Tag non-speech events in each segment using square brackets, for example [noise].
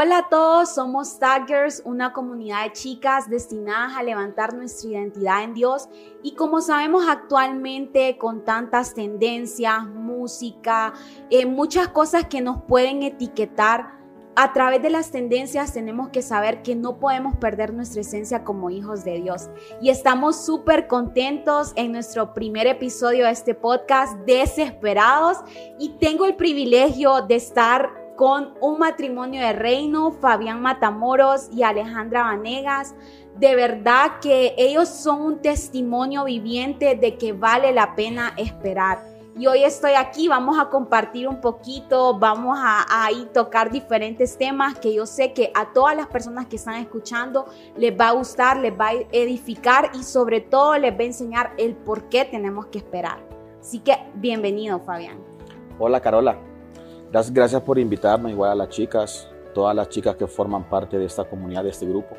Hola a todos, somos Taggers, una comunidad de chicas destinadas a levantar nuestra identidad en Dios y como sabemos actualmente con tantas tendencias, música, eh, muchas cosas que nos pueden etiquetar, a través de las tendencias tenemos que saber que no podemos perder nuestra esencia como hijos de Dios. Y estamos súper contentos en nuestro primer episodio de este podcast, desesperados, y tengo el privilegio de estar con un matrimonio de reino, Fabián Matamoros y Alejandra Vanegas. De verdad que ellos son un testimonio viviente de que vale la pena esperar. Y hoy estoy aquí, vamos a compartir un poquito, vamos a, a tocar diferentes temas que yo sé que a todas las personas que están escuchando les va a gustar, les va a edificar y sobre todo les va a enseñar el por qué tenemos que esperar. Así que bienvenido, Fabián. Hola, Carola. Gracias, gracias por invitarme, igual a las chicas, todas las chicas que forman parte de esta comunidad, de este grupo.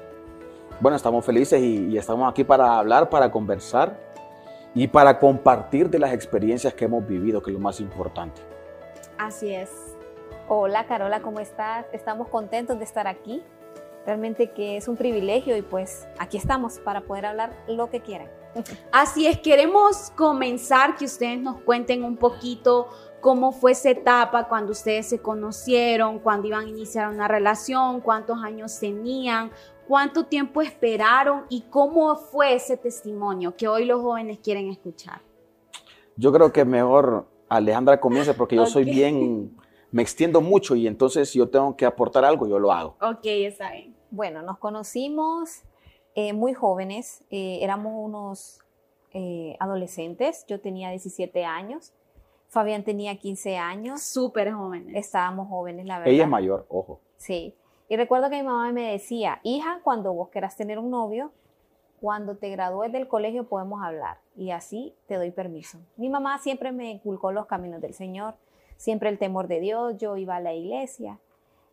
Bueno, estamos felices y, y estamos aquí para hablar, para conversar y para compartir de las experiencias que hemos vivido, que es lo más importante. Así es. Hola Carola, ¿cómo estás? Estamos contentos de estar aquí. Realmente que es un privilegio y pues aquí estamos para poder hablar lo que quieran. Así es, queremos comenzar que ustedes nos cuenten un poquito cómo fue esa etapa cuando ustedes se conocieron, cuando iban a iniciar una relación, cuántos años tenían, cuánto tiempo esperaron y cómo fue ese testimonio que hoy los jóvenes quieren escuchar. Yo creo que mejor Alejandra comience porque yo okay. soy bien, me extiendo mucho y entonces si yo tengo que aportar algo, yo lo hago. Ok, está bien. Bueno, nos conocimos eh, muy jóvenes, eh, éramos unos eh, adolescentes, yo tenía 17 años Fabián tenía 15 años. Súper jóvenes. Estábamos jóvenes, la verdad. Ella es mayor, ojo. Sí. Y recuerdo que mi mamá me decía, hija, cuando vos quieras tener un novio, cuando te gradúes del colegio podemos hablar y así te doy permiso. Mi mamá siempre me inculcó los caminos del Señor, siempre el temor de Dios, yo iba a la iglesia.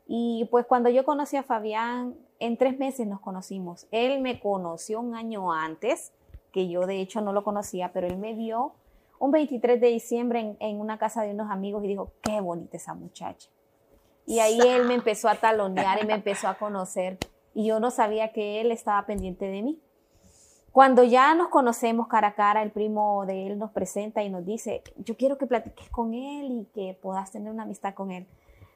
Y pues cuando yo conocí a Fabián, en tres meses nos conocimos. Él me conoció un año antes, que yo de hecho no lo conocía, pero él me vio un 23 de diciembre en, en, una casa de unos amigos y dijo, qué bonita esa muchacha. Y ahí él me empezó a talonear y me empezó a conocer y yo no sabía que él estaba pendiente de mí. Cuando ya nos conocemos cara a cara, el primo de él nos presenta y nos dice, yo quiero que platiques con él y que puedas tener una amistad con él.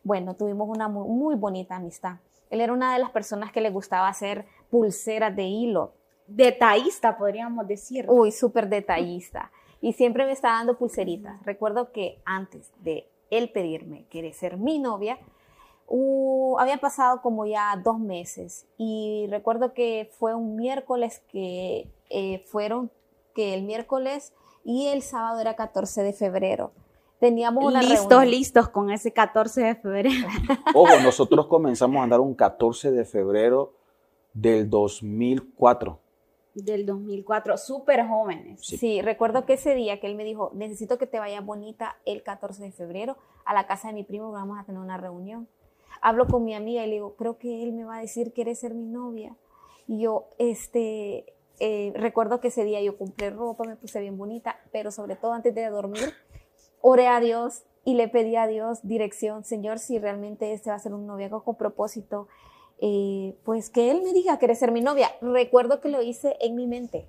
Bueno, tuvimos una muy, muy bonita amistad. Él era una de las personas que le gustaba hacer pulseras de hilo. Detallista, podríamos decir. Uy, súper detallista y siempre me estaba dando pulseritas. Recuerdo que antes de él pedirme querer ser mi novia, uh, había pasado como ya dos meses y recuerdo que fue un miércoles que eh, fueron, que el miércoles y el sábado era 14 de febrero. Teníamos una listos, reunión. listos con ese 14 de febrero. [laughs] Ojo, nosotros comenzamos a andar un 14 de febrero del 2004 del 2004, súper jóvenes. Sí. sí. recuerdo que ese día que él me dijo, necesito que te vaya bonita el 14 de febrero a la casa de mi primo, vamos a tener una reunión. Hablo con mi amiga y le digo, creo que él me va a decir, ¿quieres ser mi novia? Y yo, este, eh, recuerdo que ese día yo compré ropa, me puse bien bonita, pero sobre todo antes de dormir, oré a Dios y le pedí a Dios dirección, Señor, si realmente este va a ser un noviazgo con propósito, eh, pues que él me diga, ¿quieres ser mi novia? Recuerdo que lo hice en mi mente.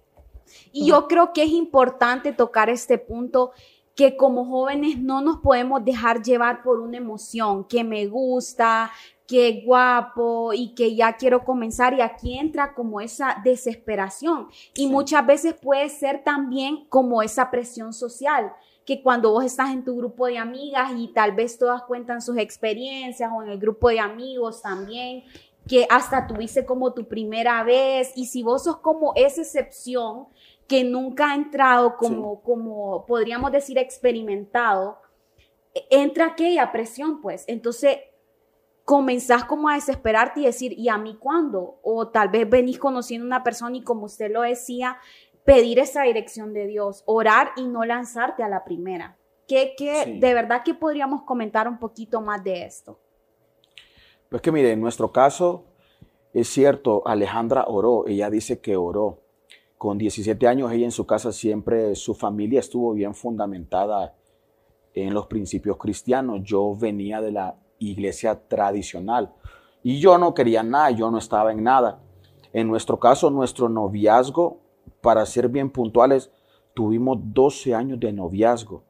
Y yo creo que es importante tocar este punto que como jóvenes no nos podemos dejar llevar por una emoción, que me gusta, que guapo y que ya quiero comenzar y aquí entra como esa desesperación y sí. muchas veces puede ser también como esa presión social que cuando vos estás en tu grupo de amigas y tal vez todas cuentan sus experiencias o en el grupo de amigos también que hasta tuviste como tu primera vez y si vos sos como esa excepción que nunca ha entrado como, sí. como podríamos decir, experimentado, entra aquella presión, pues. Entonces, comenzás como a desesperarte y decir, ¿y a mí cuándo? O tal vez venís conociendo a una persona y como usted lo decía, pedir esa dirección de Dios, orar y no lanzarte a la primera. ¿Qué, qué sí. de verdad que podríamos comentar un poquito más de esto? Pues que mire, en nuestro caso, es cierto, Alejandra oró, ella dice que oró. Con 17 años ella en su casa siempre, su familia estuvo bien fundamentada en los principios cristianos. Yo venía de la iglesia tradicional. Y yo no quería nada, yo no estaba en nada. En nuestro caso, nuestro noviazgo, para ser bien puntuales, tuvimos 12 años de noviazgo.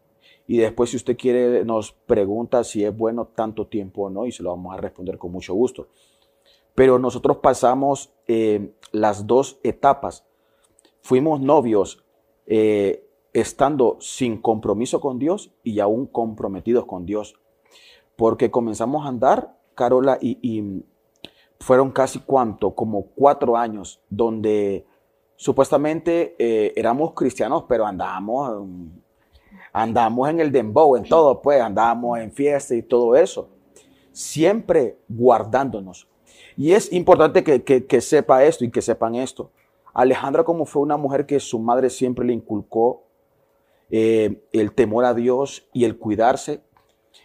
Y después, si usted quiere, nos pregunta si es bueno tanto tiempo o no, y se lo vamos a responder con mucho gusto. Pero nosotros pasamos eh, las dos etapas. Fuimos novios eh, estando sin compromiso con Dios y aún comprometidos con Dios. Porque comenzamos a andar, Carola, y, fueron casi cuánto, como cuatro años, donde supuestamente eh, éramos cristianos, pero andábamos, andábamos en el dembow, en todo, pues andábamos en fiesta y todo eso. Siempre guardándonos. Y es importante que, que sepa esto y que sepan esto. Alejandra como fue una mujer que su madre siempre le inculcó eh, el temor a Dios y el cuidarse.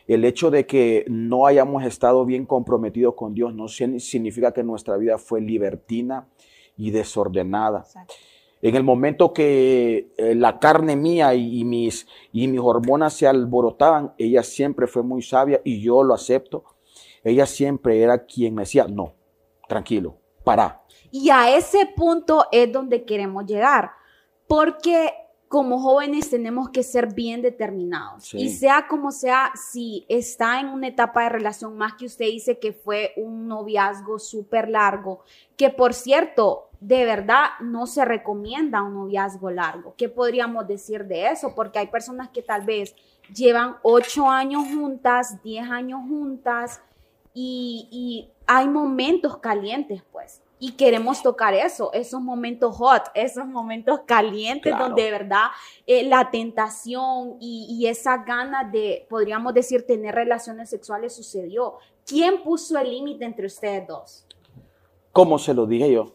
El hecho de que no hayamos estado bien comprometidos con Dios no significa que nuestra vida fue libertina y desordenada. En el momento que eh, la carne mía y, mis, y mis hormonas se alborotaban, ella siempre fue muy sabia y yo lo acepto. Ella siempre era quien me decía, no, tranquilo, para. Y a ese punto es donde queremos llegar, porque como jóvenes tenemos que ser bien determinados. Y sea como sea, si está en una etapa de relación, más que usted dice que fue un noviazgo súper largo, que por cierto, de verdad no se recomienda un noviazgo largo. ¿Qué podríamos decir de eso? Porque hay personas que tal vez llevan ocho años juntas, diez años juntas y, y hay momentos calientes, pues y queremos tocar eso, esos momentos hot, esos momentos calientes donde de verdad eh, la tentación y, esa gana de, podríamos decir, tener relaciones sexuales sucedió. ¿Quién puso el límite entre ustedes dos? Como se lo dije yo,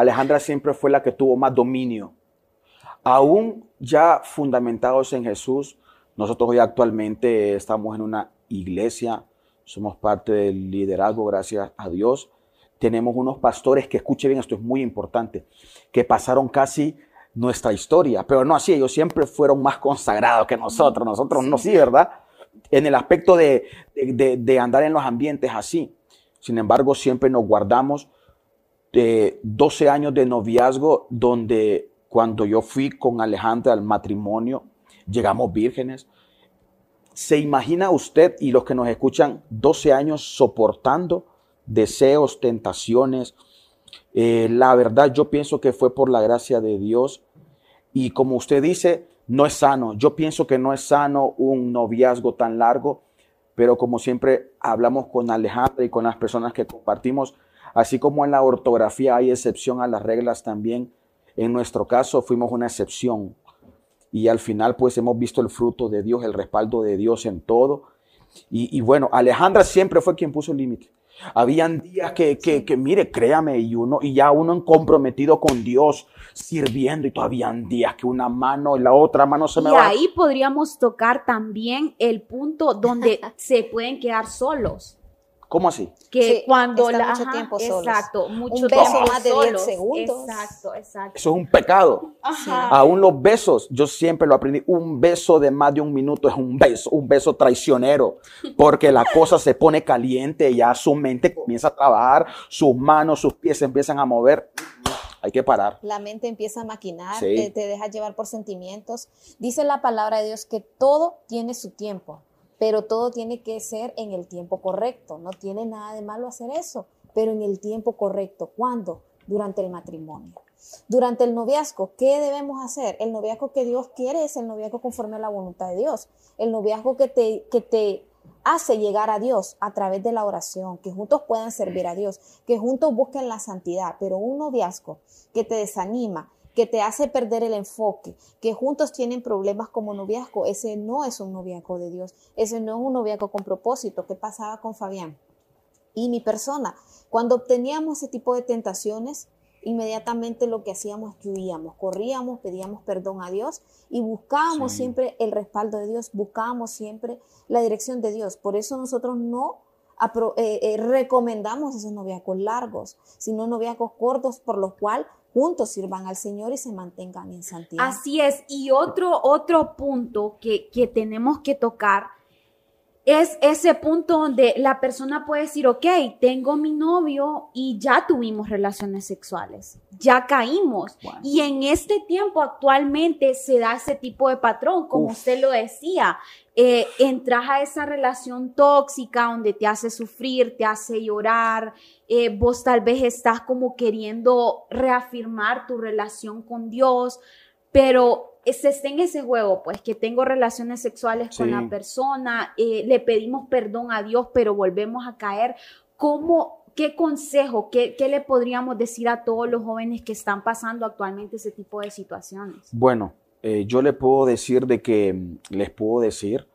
Alejandra siempre fue la que tuvo más dominio. Aún ya fundamentados en Jesús, nosotros hoy actualmente estamos en una iglesia, somos parte del liderazgo, gracias a Dios tenemos unos pastores que, escuchen bien, esto es muy importante, que pasaron casi nuestra historia, pero no así, ellos siempre fueron más consagrados que nosotros, nosotros no sí, ¿verdad? En el aspecto de, de, andar en los ambientes así. Sin embargo, siempre nos guardamos de 12 años de noviazgo donde cuando yo fui con Alejandra al matrimonio, llegamos vírgenes. ¿Se imagina usted y los que nos escuchan 12 años soportando deseos, tentaciones. Eh, la verdad yo pienso que fue por la gracia de Dios y como usted dice, no es sano. Yo pienso que no es sano un noviazgo tan largo, pero como siempre hablamos con Alejandra y con las personas que compartimos, así como en la ortografía hay excepción a las reglas también, en nuestro caso fuimos una excepción. Y al final pues hemos visto el fruto de Dios, el respaldo de Dios en todo. Y, y bueno, Alejandra siempre fue quien puso el límite. Habían días que, que, que, mire, créame, y uno, y ya uno comprometido con Dios, sirviendo, y todavía habían días que una mano y la otra mano se me va. Y ahí podríamos tocar también el punto donde se pueden quedar solos. ¿Cómo así? Que cuando la mucho tiempo solos. Exacto, mucho un beso más de 10 segundos. Exacto, exacto. Eso es un pecado. Aún los besos, yo siempre lo aprendí, un beso de más de un minuto es un beso, un beso traicionero, porque la cosa se pone caliente, ya su mente comienza a trabajar, sus manos, sus pies se empiezan a mover. Hay que parar. La mente empieza a maquinar, te, te deja llevar por sentimientos. Dice la palabra de Dios que todo tiene su tiempo pero todo tiene que ser en el tiempo correcto. No tiene nada de malo hacer eso, pero en el tiempo correcto. ¿Cuándo? Durante el matrimonio. Durante el noviazgo, ¿qué debemos hacer? El noviazgo que Dios quiere es el noviazgo conforme a la voluntad de Dios. El noviazgo que te, que te hace llegar a Dios a través de la oración, que juntos puedan servir a Dios, que juntos busquen la santidad, pero un noviazgo que te desanima, que te hace perder el enfoque, que juntos tienen problemas como noviazgo, ese no es un noviazgo de Dios, ese no es un noviazgo con propósito. ¿Qué pasaba con Fabián? Y mi persona, cuando obteníamos ese tipo de tentaciones, inmediatamente lo que hacíamos es huíamos, corríamos, pedíamos perdón a Dios y buscábamos siempre el respaldo de Dios, buscábamos siempre la dirección de Dios. Por eso nosotros no eh, eh, recomendamos esos noviazgos largos, sino noviazgos cortos por los cuales juntos sirvan al Señor y se mantengan en santidad. Así es. Y otro, otro punto que, que tenemos que tocar es ese punto donde la persona puede decir, ok, tengo mi novio y ya tuvimos relaciones sexuales, ya caímos. Y en este tiempo actualmente se da ese tipo de patrón, como usted lo decía. Eh, entras a esa relación tóxica donde te hace sufrir, te hace llorar, eh, vos tal vez estás como queriendo reafirmar tu relación con Dios, pero se está en ese juego, pues que tengo relaciones sexuales con la persona, eh, le pedimos perdón a Dios, pero volvemos a caer. ¿Cómo, qué consejo, qué, qué, le podríamos decir a todos los jóvenes que están pasando actualmente ese tipo de situaciones? Bueno, eh, yo le puedo decir de que, les puedo decir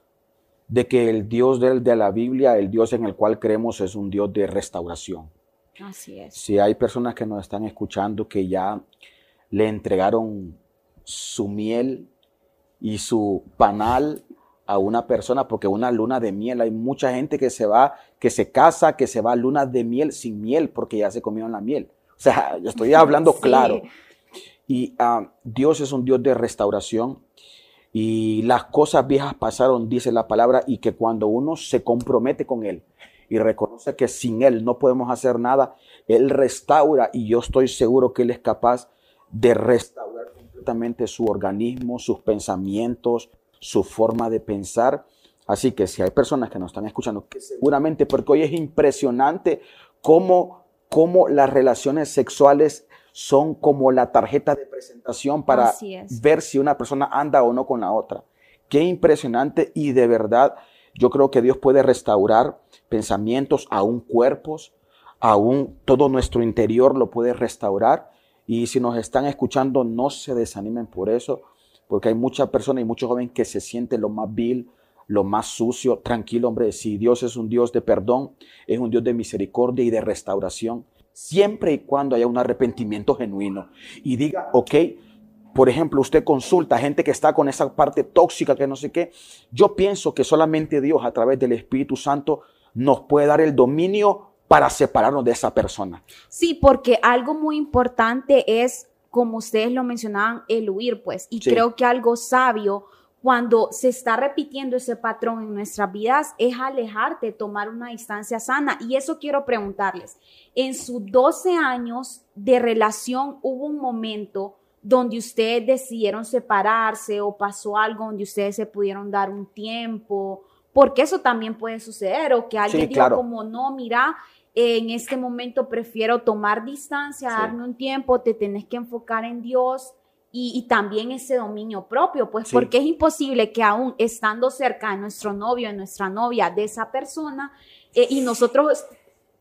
de que el Dios de, de la Biblia, el Dios en el cual creemos es un Dios de restauración. Así es. Si hay personas que nos están escuchando que ya le entregaron su miel y su panal a una persona, porque una luna de miel, hay mucha gente que se va, que se casa, que se va a luna de miel sin miel, porque ya se comieron la miel. O sea, yo estoy [laughs] hablando claro. Y ah, Dios es un Dios de restauración. Y las cosas viejas pasaron, dice la palabra, y que cuando uno se compromete con Él y reconoce que sin Él no podemos hacer nada, Él restaura y yo estoy seguro que Él es capaz de restaurar su organismo, sus pensamientos, su forma de pensar. Así que si hay personas que nos están escuchando, que seguramente, porque hoy es impresionante cómo, cómo las relaciones sexuales son como la tarjeta de presentación para ver si una persona anda o no con la otra. Qué impresionante y de verdad yo creo que Dios puede restaurar pensamientos, aún cuerpos, aún todo nuestro interior lo puede restaurar. Y si nos están escuchando, no se desanimen por eso, porque hay muchas personas y muchos jóvenes que se sienten lo más vil, lo más sucio. Tranquilo, hombre, si Dios es un Dios de perdón, es un Dios de misericordia y de restauración, siempre y cuando haya un arrepentimiento genuino. Y diga, ok, por ejemplo, usted consulta a gente que está con esa parte tóxica, que no sé qué. Yo pienso que solamente Dios a través del Espíritu Santo nos puede dar el dominio para separarnos de esa persona. Sí, porque algo muy importante es, como ustedes lo mencionaban, el huir, pues. Y creo que algo sabio cuando se está repitiendo ese patrón en nuestras vidas es alejarte, tomar una distancia sana. Y eso quiero preguntarles. En sus 12 años de relación hubo un momento donde ustedes decidieron separarse o pasó algo donde ustedes se pudieron dar un tiempo, porque eso también puede suceder, o que alguien diga como, no, mira, en este momento prefiero tomar distancia, darme un tiempo, te tenés que enfocar en Dios y, también ese dominio propio, pues porque es imposible que aún estando cerca de nuestro novio, de nuestra novia, de esa persona, eh, y nosotros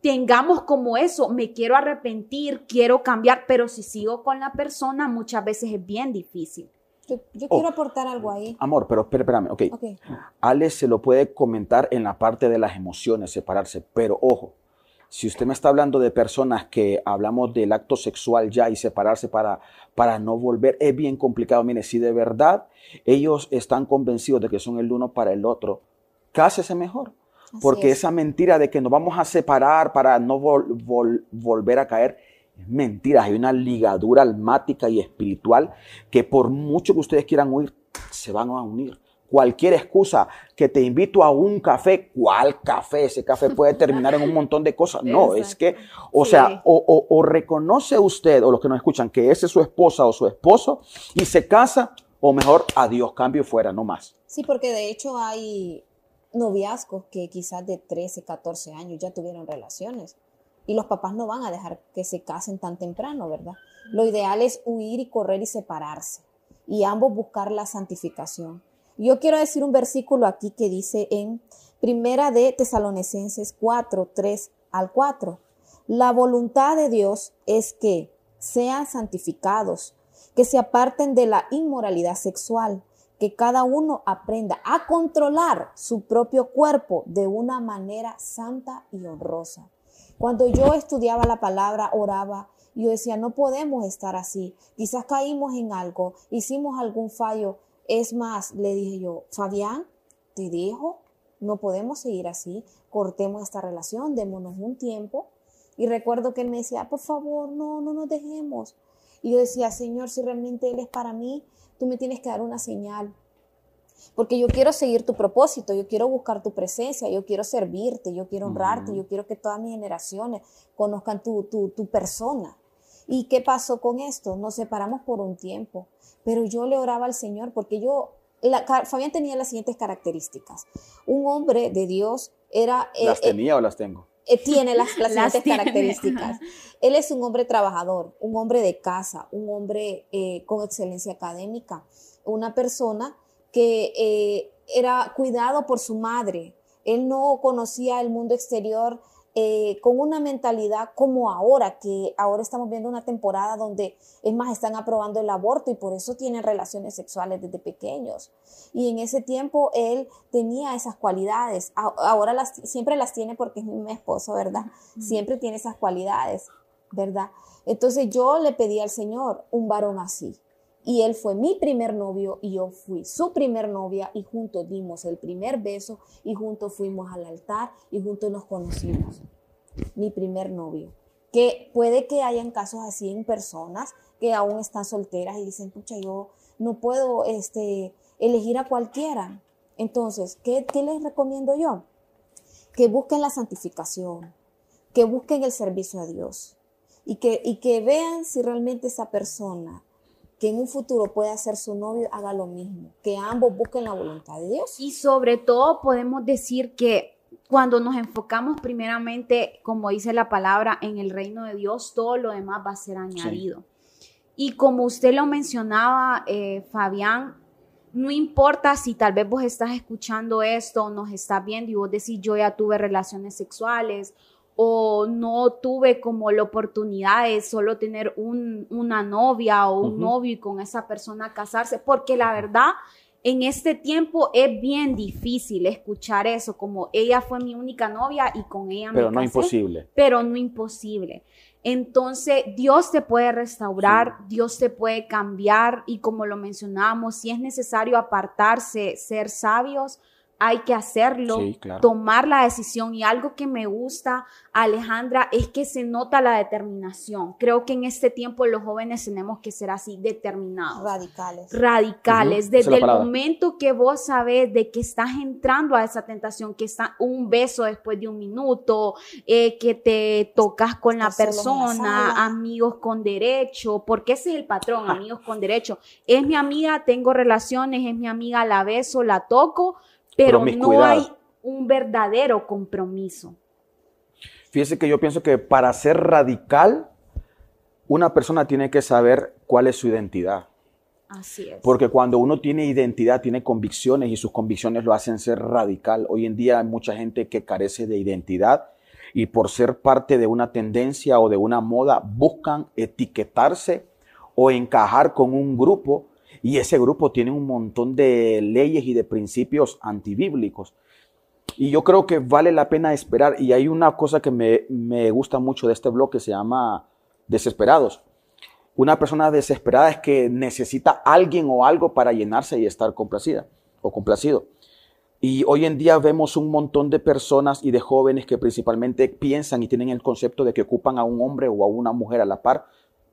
tengamos como eso, me quiero arrepentir, quiero cambiar, pero si sigo con la persona, muchas veces es bien difícil. Yo, quiero oh. aportar algo ahí. Amor, pero espérame, ok. okay. Alex se lo puede comentar en la parte de las emociones, separarse, pero ojo, si usted me está hablando de personas que hablamos del acto sexual ya y separarse para, para no volver, es bien complicado. Mire, si de verdad ellos están convencidos de que son el uno para el otro, cásese mejor. porque esa mentira de que nos vamos a separar para no volver a caer, es mentira. Hay una ligadura almática y espiritual que por mucho que ustedes quieran huir, se van a unir cualquier excusa, que te invito a un café, ¿cuál café? Ese café puede terminar en un montón de cosas. No, es que, o sea, o, reconoce usted o los que nos escuchan que ese es su esposa o su esposo y se casa, o mejor, adiós, cambio fuera, no más. Sí, porque de hecho hay noviazgos que quizás de 13, 14 años ya tuvieron relaciones y los papás no van a dejar que se casen tan temprano, ¿verdad? Lo ideal es huir y correr y separarse y ambos buscar la santificación. Yo quiero decir un versículo aquí que dice en Primera de Tesalonicenses 4, 3 al 4. La voluntad de Dios es que sean santificados, que se aparten de la inmoralidad sexual, que cada uno aprenda a controlar su propio cuerpo de una manera santa y honrosa. Cuando yo estudiaba la palabra, oraba, yo decía, no podemos estar así. Quizás caímos en algo, hicimos algún fallo, es más, le dije yo, Fabián, te dejo, no podemos seguir así, cortemos esta relación, démonos un tiempo. Y recuerdo que él me decía, por favor, no, no nos dejemos. Y yo decía, Señor, si realmente Él es para mí, tú me tienes que dar una señal. porque yo quiero seguir tu propósito, yo quiero buscar tu presencia, yo quiero servirte, yo quiero honrarte, yo quiero que todas mis generaciones conozcan tu, tu, tu persona. ¿Y qué pasó con esto? Nos separamos por un tiempo, pero yo le oraba al Señor porque yo, la- Fabián tenía las siguientes características. Un hombre de Dios era... eh, ¿Las eh, tenía o las tengo? eh, tiene las, las [laughs] Las siguientes tiene. características. Él es un hombre trabajador, un hombre de casa, un hombre eh, con excelencia académica, una persona que eh, era cuidado por su madre. Él no conocía el mundo exterior eh, con una mentalidad como ahora, que ahora estamos viendo una temporada donde, es más, están aprobando el aborto y por eso tienen relaciones sexuales desde pequeños. Y en ese tiempo él tenía esas cualidades. Ahora las, siempre las tiene porque es mi esposo, ¿verdad? Siempre tiene esas cualidades, ¿verdad? Entonces yo le pedí al Señor un varón así. Y él fue mi primer novio y yo fui su primer novia y juntos dimos el primer beso y juntos fuimos al altar y juntos nos conocimos. Mi primer novio. Que puede que hayan casos así en personas que aún están solteras y dicen, pucha, yo no puedo este, elegir a cualquiera. Entonces, ¿qué, qué les recomiendo yo? Que busquen la santificación, que busquen el servicio a Dios y que, y que vean si realmente esa persona que en un futuro pueda ser su novio haga lo mismo, que ambos busquen la voluntad de Dios. Y sobre todo podemos decir que cuando nos enfocamos primeramente, como dice la palabra, en el reino de Dios, todo lo demás va a ser añadido. Y como usted lo mencionaba, eh, Fabián, no importa si tal vez vos estás escuchando esto, nos estás viendo y vos decís yo ya tuve relaciones sexuales o no tuve como la oportunidad de solo tener un- una novia o un novio y con esa persona casarse, porque la verdad en este tiempo es bien difícil escuchar eso, como ella fue mi única novia y con ella Pero me no casé, imposible. pero no imposible. Entonces, Dios te puede restaurar, Dios te puede cambiar y como lo mencionábamos, si es necesario apartarse, ser sabios, hay que hacerlo, Sí, claro. tomar la decisión. Y algo que me gusta, Alejandra, es que se nota la determinación. Creo que en este tiempo los jóvenes tenemos que ser así, determinados Radicales. radicales. Desde el palabra. momento que vos sabes de que estás entrando a esa tentación, que está un beso después de un minuto, eh, que te tocas con la persona, amigos con derecho, porque ese es el patrón, amigos con derecho. Es mi amiga, tengo relaciones, es mi amiga, la beso, la toco, pero no hay un verdadero compromiso. Fíjese que yo pienso que para ser radical, una persona tiene que saber cuál es su identidad. Así es. Porque cuando uno tiene identidad, tiene convicciones y sus convicciones lo hacen ser radical. Hoy en día hay mucha gente que carece de identidad y por ser parte de una tendencia o de una moda buscan etiquetarse o encajar con un grupo y ese grupo tiene un montón de leyes y de principios antibíblicos. Y yo creo que vale la pena esperar. Y hay una cosa que me, me gusta mucho de este blog que se llama Desesperados. Una persona desesperada es que necesita alguien o algo para llenarse y estar complacida o complacido. Y hoy en día vemos un montón de personas y de jóvenes que principalmente piensan y tienen el concepto de que ocupan a un hombre o a una mujer a la par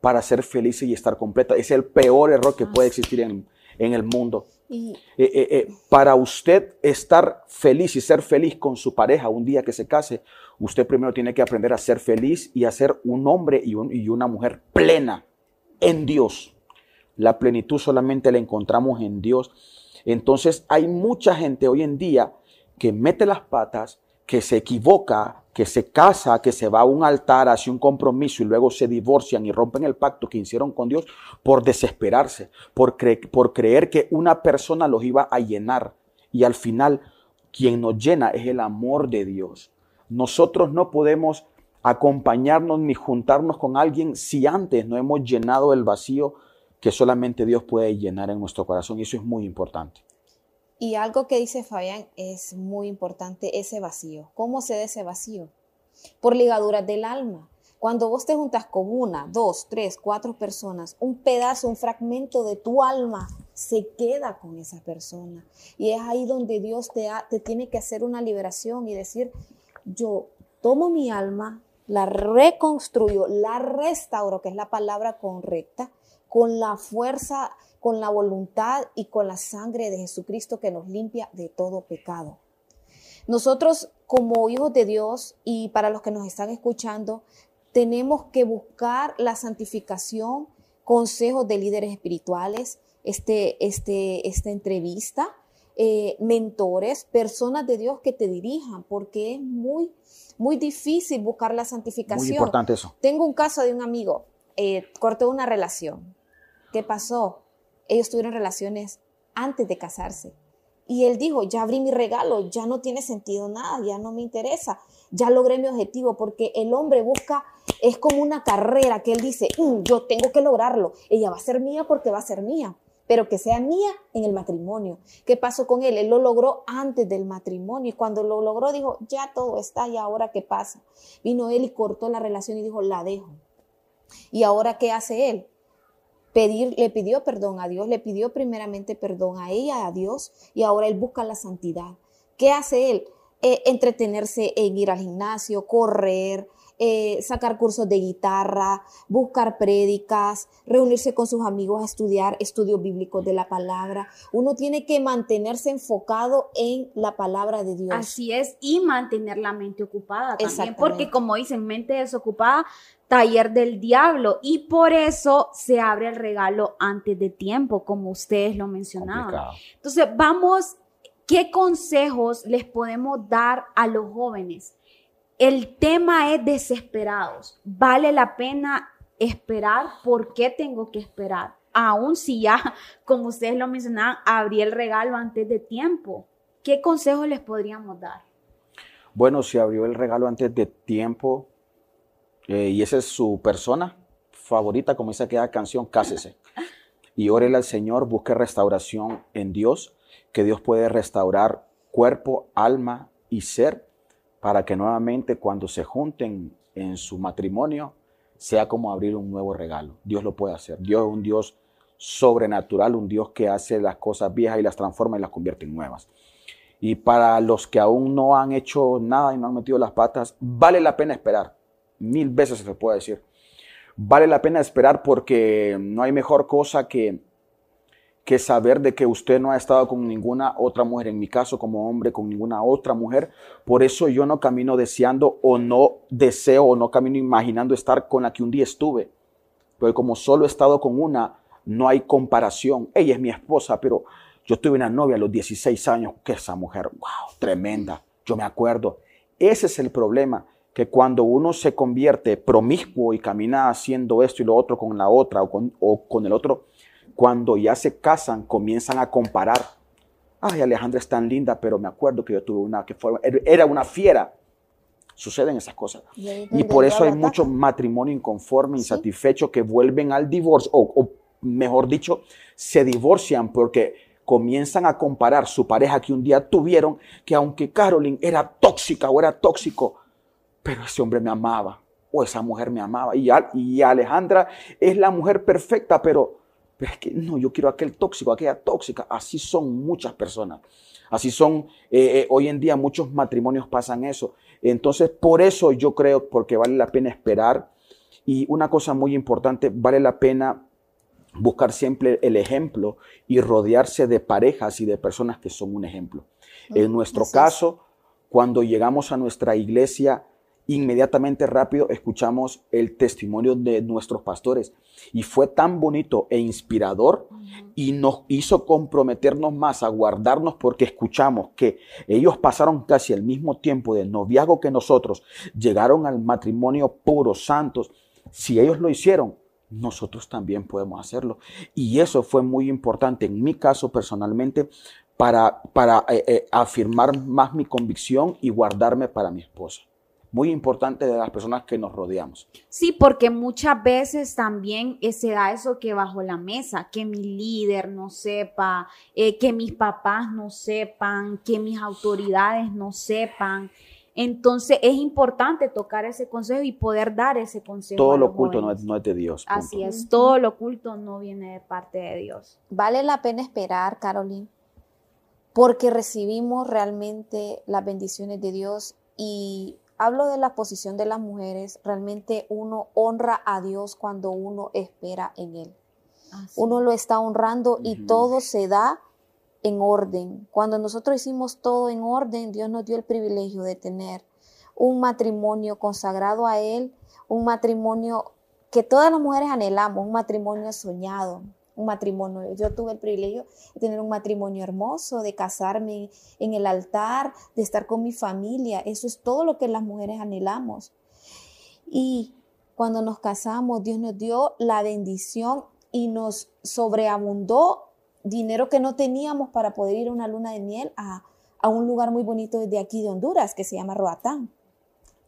para ser felices y estar completa. Es el peor error que puede existir en, en el mundo. Y Eh, eh, eh, para usted estar feliz y ser feliz con su pareja un día que se case, usted primero tiene que aprender a ser feliz y a ser un hombre y, un- y una mujer plena en Dios. La plenitud solamente la encontramos en Dios. Entonces hay mucha gente hoy en día que mete las patas, que se equivoca, que se casa, que se va a un altar, hace un compromiso y luego se divorcian y rompen el pacto que hicieron con Dios por desesperarse, por, por creer que una persona los iba a llenar. Y al final, quien nos llena es el amor de Dios. Nosotros no podemos acompañarnos ni juntarnos con alguien si antes no hemos llenado el vacío que solamente Dios puede llenar en nuestro corazón. Y eso es muy importante. Y algo que dice Fabián es muy importante, ese vacío. ¿Cómo se da ese vacío? Por ligaduras del alma. Cuando vos te juntas con una, dos, tres, cuatro personas, un pedazo, un fragmento de tu alma se queda con esa persona. Y es ahí donde Dios te, ha- te tiene que hacer una liberación y decir, yo tomo mi alma, la reconstruyó, la restauró, que es la palabra correcta, con la fuerza, con la voluntad y con la sangre de Jesucristo que nos limpia de todo pecado. Nosotros como hijos de Dios y para los que nos están escuchando, tenemos que buscar la santificación, consejos de líderes espirituales, este, este, esta entrevista, eh, mentores, personas de Dios que te dirijan, porque es muy, muy difícil buscar la santificación. Muy importante eso. Tengo un caso de un amigo, eh, cortó una relación. ¿Qué pasó? Ellos tuvieron relaciones antes de casarse. Y él dijo, ya abrí mi regalo, ya no tiene sentido nada, ya no me interesa, ya logré mi objetivo, porque el hombre busca, es como una carrera que él dice, mm, yo tengo que lograrlo, ella va a ser mía porque va a ser mía pero que sea mía en el matrimonio. ¿Qué pasó con él? Él lo logró antes del matrimonio y cuando lo logró dijo, ya todo está y ahora qué pasa. Vino él y cortó la relación y dijo, la dejo. ¿Y ahora qué hace él? Pedir, le pidió perdón a Dios, le pidió primeramente perdón a ella, a Dios, y ahora él busca la santidad. ¿Qué hace él? Eh, entretenerse en ir al gimnasio, correr, eh, sacar cursos de guitarra, buscar prédicas, reunirse con sus amigos a estudiar estudios bíblicos de la palabra. Uno tiene que mantenerse enfocado en la palabra de Dios. Así es, y mantener la mente ocupada también, porque como dicen, mente desocupada, taller del diablo, y por eso se abre el regalo antes de tiempo, como ustedes lo mencionaban. Entonces, vamos, ¿qué consejos les podemos dar a los jóvenes? El tema es desesperados. ¿Vale la pena esperar? ¿Por qué tengo que esperar? Aún si ya, como ustedes lo mencionaban, abrí el regalo antes de tiempo. ¿Qué consejos les podríamos dar? Bueno, si abrió el regalo antes de tiempo eh, y esa es su persona favorita, como dice aquella canción, cásese. Y órele al Señor, busque restauración en Dios, que Dios puede restaurar cuerpo, alma y ser para que nuevamente cuando se junten en su matrimonio sea como abrir un nuevo regalo. Dios lo puede hacer. Dios es un Dios sobrenatural, un Dios que hace las cosas viejas y las transforma y las convierte en nuevas. Y para los que aún no han hecho nada y no han metido las patas, vale la pena esperar. Mil veces se le puede decir. Vale la pena esperar porque no hay mejor cosa que que saber de que usted no ha estado con ninguna otra mujer, en mi caso como hombre, con ninguna otra mujer. Por eso yo no camino deseando o no deseo o no camino imaginando estar con la que un día estuve. Porque como solo he estado con una, no hay comparación. Ella es mi esposa, pero yo tuve una novia a los 16 años, que esa mujer, wow, tremenda. Yo me acuerdo. Ese es el problema, que cuando uno se convierte promiscuo y camina haciendo esto y lo otro con la otra o con, o con el otro, cuando ya se casan, comienzan a comparar. Ay, Alejandra es tan linda, pero me acuerdo que yo tuve una que fue, er, era una fiera. Suceden esas cosas. Y, por eso hay mucho matrimonio inconforme, insatisfecho, que vuelven al divorcio, o, mejor dicho, se divorcian porque comienzan a comparar su pareja que un día tuvieron, que aunque Carolyn era tóxica o era tóxico, pero ese hombre me amaba, o esa mujer me amaba, y, y Alejandra es la mujer perfecta, pero pero es que no, yo quiero aquel tóxico, aquella tóxica. Así son muchas personas. Así son, eh, eh, hoy en día muchos matrimonios pasan eso. Entonces, por eso yo creo, porque vale la pena esperar. Y una cosa muy importante, vale la pena buscar siempre el ejemplo y rodearse de parejas y de personas que son un ejemplo. En nuestro caso, cuando llegamos a nuestra iglesia, inmediatamente rápido escuchamos el testimonio de nuestros pastores y fue tan bonito e inspirador y nos hizo comprometernos más a guardarnos porque escuchamos que ellos pasaron casi el mismo tiempo de noviazgo que nosotros, llegaron al matrimonio puros, santos. Si ellos lo hicieron, nosotros también podemos hacerlo. Y eso fue muy importante en mi caso personalmente para, para eh, eh, afirmar más mi convicción y guardarme para mi esposa muy importante de las personas que nos rodeamos. Sí, porque muchas veces también eh, se da eso que bajo la mesa, que mi líder no sepa, eh, que mis papás no sepan, que mis autoridades no sepan. Entonces es importante tocar ese consejo y poder dar ese consejo. Todo lo oculto no es, no es, de Dios. Así es, todo lo oculto no viene de parte de Dios. Vale la pena esperar, Carolyn, porque recibimos realmente las bendiciones de Dios y hablo de la posición de las mujeres, realmente uno honra a Dios cuando uno espera en Él. Uno lo está honrando y todo se da en orden. Cuando nosotros hicimos todo en orden, Dios nos dio el privilegio de tener un matrimonio consagrado a Él, un matrimonio que todas las mujeres anhelamos, un matrimonio soñado, un matrimonio. Yo tuve el privilegio de tener un matrimonio hermoso, de casarme en el altar, de estar con mi familia. Eso es todo lo que las mujeres anhelamos. Y cuando nos casamos, Dios nos dio la bendición y nos sobreabundó dinero que no teníamos para poder ir a una luna de miel a, a un lugar muy bonito desde aquí de Honduras que se llama Roatán.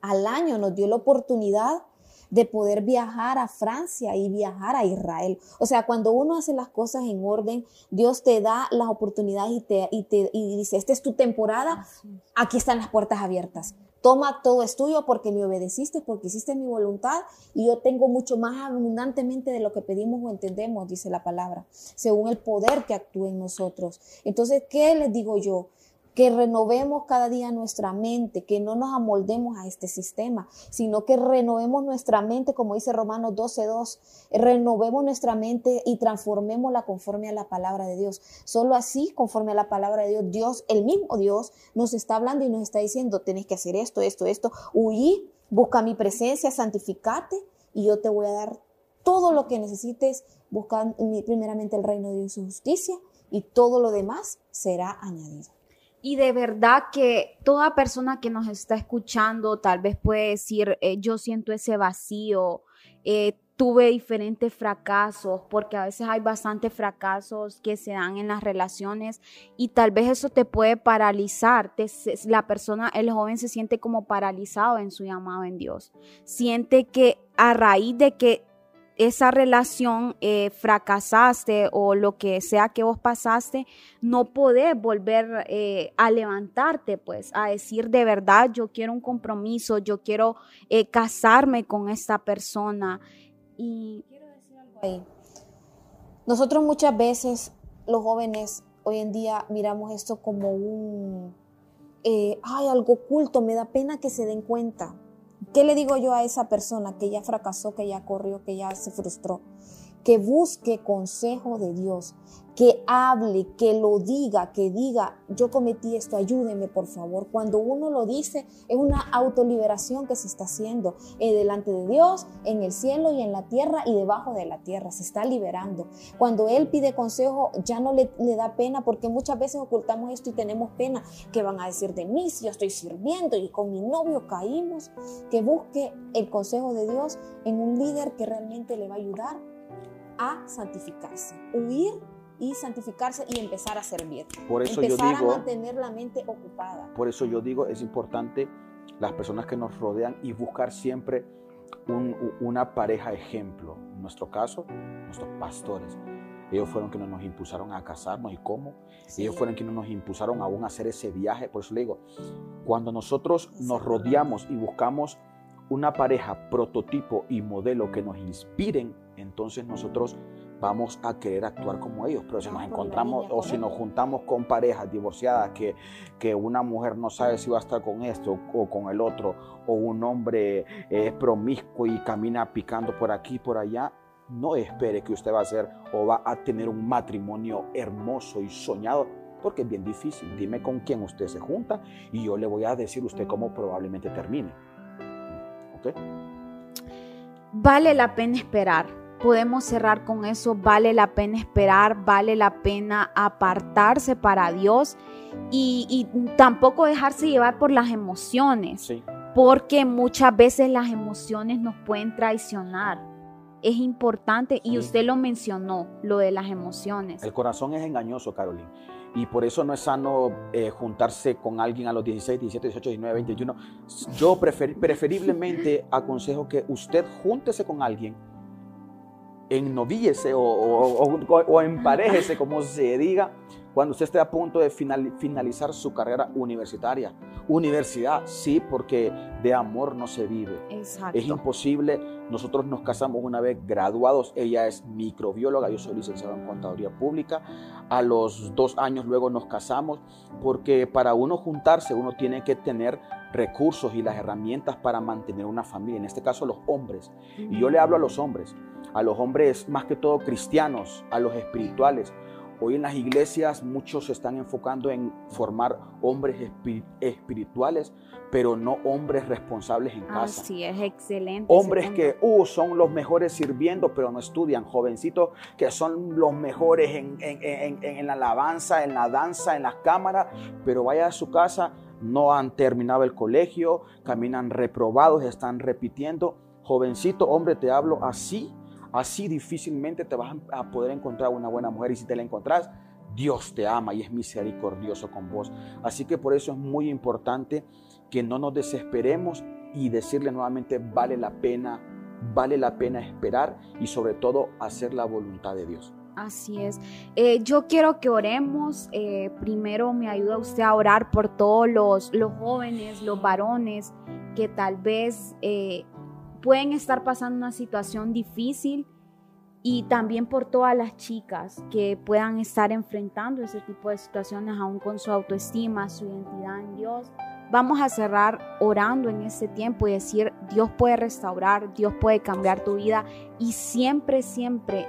Al año nos dio la oportunidad de poder viajar a Francia y viajar a Israel. O sea, cuando uno hace las cosas en orden, Dios te da las oportunidades y te, y te y dice, esta es tu temporada, aquí están las puertas abiertas. Toma todo es tuyo porque me obedeciste, porque hiciste mi voluntad y yo tengo mucho más abundantemente de lo que pedimos o entendemos, dice la palabra, según el poder que actúe en nosotros. Entonces, ¿qué les digo yo? Que renovemos cada día nuestra mente, que no nos amoldemos a este sistema, sino que renovemos nuestra mente, como dice Romanos 12.2, renovemos nuestra mente y transformémosla conforme a la palabra de Dios. Solo así, conforme a la palabra de Dios, Dios, el mismo Dios, nos está hablando y nos está diciendo, tienes que hacer esto, esto, esto, huí, busca mi presencia, santificate y yo te voy a dar todo lo que necesites, busca primeramente el reino de Dios y su justicia y todo lo demás será añadido. Y de verdad que toda persona que nos está escuchando tal vez puede decir, eh, yo siento ese vacío, eh, tuve diferentes fracasos, porque a veces hay bastantes fracasos que se dan en las relaciones y tal vez eso te puede paralizar. la persona, el joven se siente como paralizado en su llamado en Dios. Siente que a raíz de que esa relación eh, fracasaste o lo que sea que vos pasaste, no podés volver eh, a levantarte, pues, a decir de verdad, yo quiero un compromiso, yo quiero eh, casarme con esta persona. Y quiero decir algo ahí. Nosotros muchas veces, los jóvenes, hoy en día miramos esto como un, ay, algo oculto, me da pena que se den cuenta. ¿Qué le digo yo a esa persona que ya fracasó, que ya corrió, que ya se frustró? Que busque consejo de Dios, que hable, que lo diga, que diga, yo cometí esto, ayúdeme por favor. Cuando uno lo dice, es una autoliberación que se está haciendo eh, delante de Dios, en el cielo y en la tierra y debajo de la tierra, se está liberando. Cuando Él pide consejo, ya no le, le da pena porque muchas veces ocultamos esto y tenemos pena. que van a decir de mí si yo estoy sirviendo y con mi novio caímos? Que busque el consejo de Dios en un líder que realmente le va a ayudar a santificarse, huir y santificarse y empezar a servir. Por eso empezar yo digo, a mantener la mente ocupada. Por eso yo digo, es importante las personas que nos rodean y buscar siempre una pareja ejemplo. En nuestro caso, nuestros pastores. Ellos fueron quienes nos impulsaron a casarnos y cómo. Ellos fueron quienes nos impulsaron aún a hacer ese viaje. Por eso le digo, cuando nosotros nos rodeamos y buscamos una pareja prototipo y modelo que nos inspiren, entonces nosotros vamos a querer actuar como ellos. Pero si nos encontramos o si nos juntamos con parejas divorciadas que, que una mujer no sabe si va a estar con esto o con el otro, o un hombre es promiscuo y camina picando por aquí y por allá, no espere que usted va a ser o va a tener un matrimonio hermoso y soñado, porque es bien difícil. Dime con quién usted se junta y yo le voy a decir usted cómo probablemente termine. ¿Ok? Vale la pena esperar podemos cerrar con eso. Vale la pena esperar, vale la pena apartarse para Dios y, tampoco dejarse llevar por las emociones, porque muchas veces las emociones nos pueden traicionar. Es importante y usted lo mencionó, lo de las emociones. El corazón es engañoso, Carolina. Y por eso no es sano eh, juntarse con alguien a los 16, 17, 18, 19, 21. Yo preferiblemente [laughs] aconsejo que usted júntese con alguien ennovíese o, o, o, emparejese, como se diga, cuando usted esté a punto de finalizar su carrera universitaria. Universidad, sí, porque de amor no se vive. Exacto. Es imposible. Nosotros nos casamos una vez graduados. Ella es microbióloga, yo soy licenciado en contaduría pública. A los dos años luego nos casamos porque para uno juntarse uno tiene que tener recursos y las herramientas para mantener una familia, en este caso los hombres. Y yo le hablo a los hombres, a los hombres más que todo cristianos, a los espirituales. Hoy en las iglesias muchos se están enfocando en formar hombres espirituales, pero no hombres responsables en casa. Así es, excelente. Hombres que uh, son los mejores sirviendo, pero no estudian. Jovencitos que son los mejores en, en la alabanza, en la danza, en las cámaras, pero vaya a su casa, no han terminado el colegio, caminan reprobados, están repitiendo. Jovencito, hombre, te hablo así Así difícilmente te vas a poder encontrar una buena mujer y si te la encontrás, Dios te ama y es misericordioso con vos. Así que por eso es muy importante que no nos desesperemos y decirle nuevamente, vale la pena, vale la pena esperar y sobre todo hacer la voluntad de Dios. Así es. Eh, yo quiero que oremos. Eh, primero me ayuda usted a orar por todos los, jóvenes, los varones que tal vez eh, pueden estar pasando una situación difícil y también por todas las chicas que puedan estar enfrentando ese tipo de situaciones aún con su autoestima, su identidad en Dios. Vamos a cerrar orando en este tiempo y decir, Dios puede restaurar, Dios puede cambiar tu vida y siempre, siempre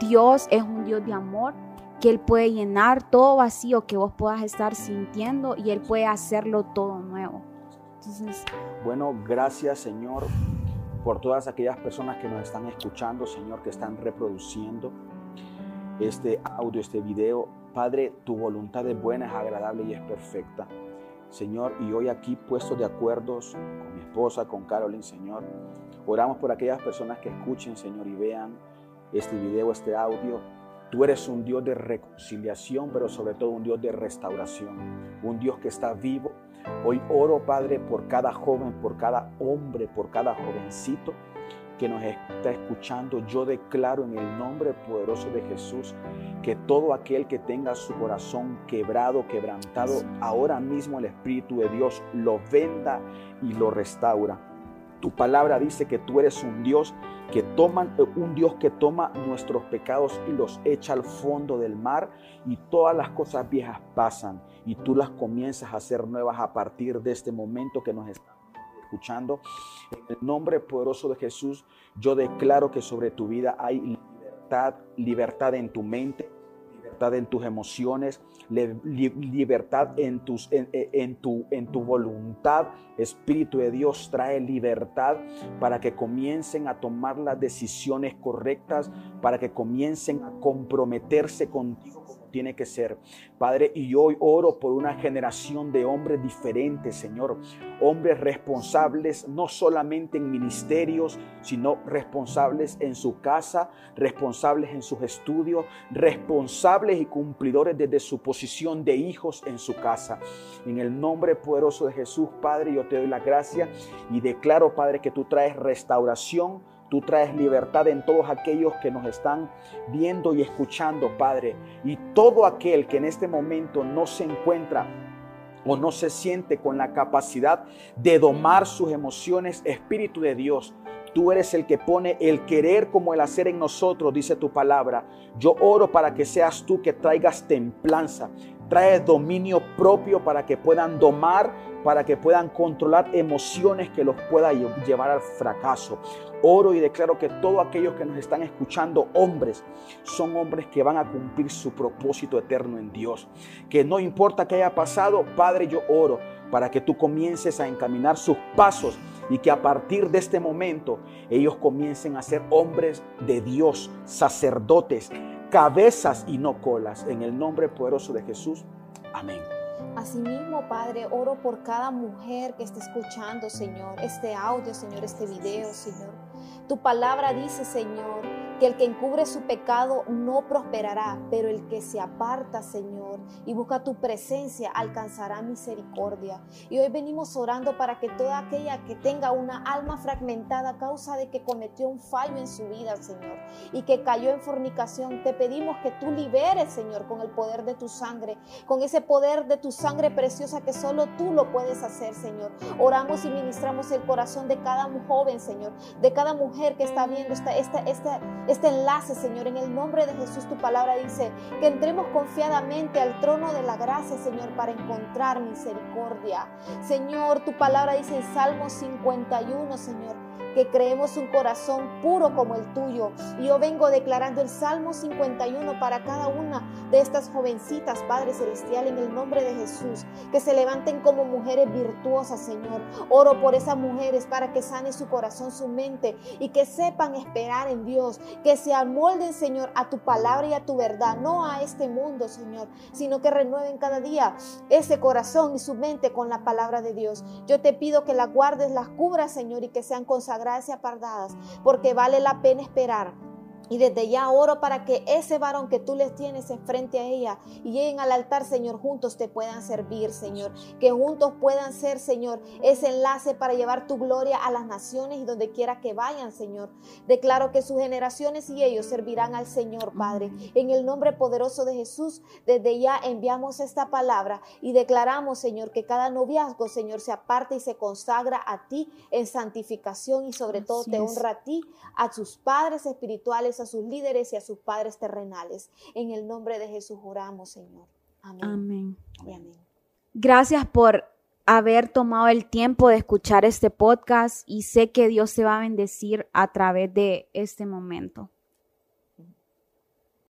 Dios es un Dios de amor que Él puede llenar todo vacío que vos puedas estar sintiendo y Él puede hacerlo todo nuevo. Entonces, bueno, gracias Señor por todas aquellas personas que nos están escuchando, Señor, que están reproduciendo este audio, este video. Padre, tu voluntad es buena, es agradable y es perfecta. Señor, y hoy aquí puesto de acuerdo con mi esposa, con Carolyn, Señor, oramos por aquellas personas que escuchen, Señor, y vean este video, este audio. Tú eres un Dios de reconciliación, pero sobre todo un Dios de restauración, un Dios que está vivo Hoy oro, Padre, por cada joven, por cada hombre, por cada jovencito que nos está escuchando. Yo declaro en el nombre poderoso de Jesús que todo aquel que tenga su corazón quebrado, quebrantado, ahora mismo el Espíritu de Dios lo venda y lo restaura. Tu palabra dice que tú eres un Dios que toma, un Dios que toma nuestros pecados y los echa al fondo del mar y todas las cosas viejas pasan y tú las comienzas a hacer nuevas a partir de este momento que nos están escuchando. En el nombre poderoso de Jesús, yo declaro que sobre tu vida hay libertad, libertad en tu mente, libertad en tus emociones, libertad en, tus, en, tu, en tu voluntad. Espíritu de Dios trae libertad para que comiencen a tomar las decisiones correctas, para que comiencen a comprometerse contigo tiene que ser. Padre, y hoy oro por una generación de hombres diferentes, Señor. Hombres responsables no solamente en ministerios, sino responsables en su casa, responsables en sus estudios, responsables y cumplidores desde su posición de hijos en su casa. En el nombre poderoso de Jesús, Padre, yo te doy la gracia y declaro, Padre, que tú traes restauración Tú traes libertad en todos aquellos que nos están viendo y escuchando, Padre. Y todo aquel que en este momento no se encuentra o no se siente con la capacidad de domar sus emociones, Espíritu de Dios, Tú eres el que pone el querer como el hacer en nosotros, dice tu palabra. Yo oro para que seas tú que traigas templanza, trae dominio propio para que puedan domar, para que puedan controlar emociones que los pueda llevar al fracaso. Oro y declaro que todos aquellos que nos están escuchando, hombres, son hombres que van a cumplir su propósito eterno en Dios. Que no importa qué haya pasado, Padre, yo oro para que tú comiences a encaminar sus pasos y que a partir de este momento ellos comiencen a ser hombres de Dios, sacerdotes, cabezas y no colas. En el nombre poderoso de Jesús. Amén. Asimismo, Padre, oro por cada mujer que esté escuchando, Señor, este audio, Señor, este video, Señor. Tu palabra dice, Señor, que el que encubre su pecado no prosperará, pero el que se aparta, Señor, y busca tu presencia, alcanzará misericordia. Y hoy venimos orando para que toda aquella que tenga una alma fragmentada a causa de que cometió un fallo en su vida, Señor, y que cayó en fornicación, te pedimos que tú liberes, Señor, con el poder de tu sangre, con ese poder de tu sangre preciosa que solo tú lo puedes hacer, Señor. Oramos y ministramos el corazón de cada joven, Señor, de cada mujer que está viendo esta, esta, esta este enlace, Señor. En el nombre de Jesús, tu palabra dice que entremos confiadamente al trono de la gracia, Señor, para encontrar misericordia. Señor, tu palabra dice en Salmo 51, Señor que creemos un corazón puro como el tuyo. Y yo vengo declarando el Salmo 51 para cada una de estas jovencitas, Padre Celestial, en el nombre de Jesús, que se levanten como mujeres virtuosas, Señor. Oro por esas mujeres para que sane su corazón, su mente y que sepan esperar en Dios, que se amolden, Señor, a tu palabra y a tu verdad, no a este mundo, Señor, sino que renueven cada día ese corazón y su mente con la palabra de Dios. Yo te pido que las guardes, las cubras, Señor, y que sean consagradas gracias apartadas, porque vale la pena esperar y desde ya oro para que ese varón que tú les tienes enfrente a ella y lleguen al altar, Señor, juntos te puedan servir, Señor. Que juntos puedan ser, Señor, ese enlace para llevar tu gloria a las naciones y donde quiera que vayan, Señor. Declaro que sus generaciones y ellos servirán al Señor, Padre. En el nombre poderoso de Jesús, desde ya enviamos esta palabra y declaramos, Señor, que cada noviazgo, Señor, se aparte y se consagra a ti en santificación y sobre todo te honra a ti, a sus padres espirituales a sus líderes y a sus padres terrenales. En el nombre de Jesús oramos, Señor. Amén. Amén. Gracias por haber tomado el tiempo de escuchar este podcast y sé que Dios se va a bendecir a través de este momento.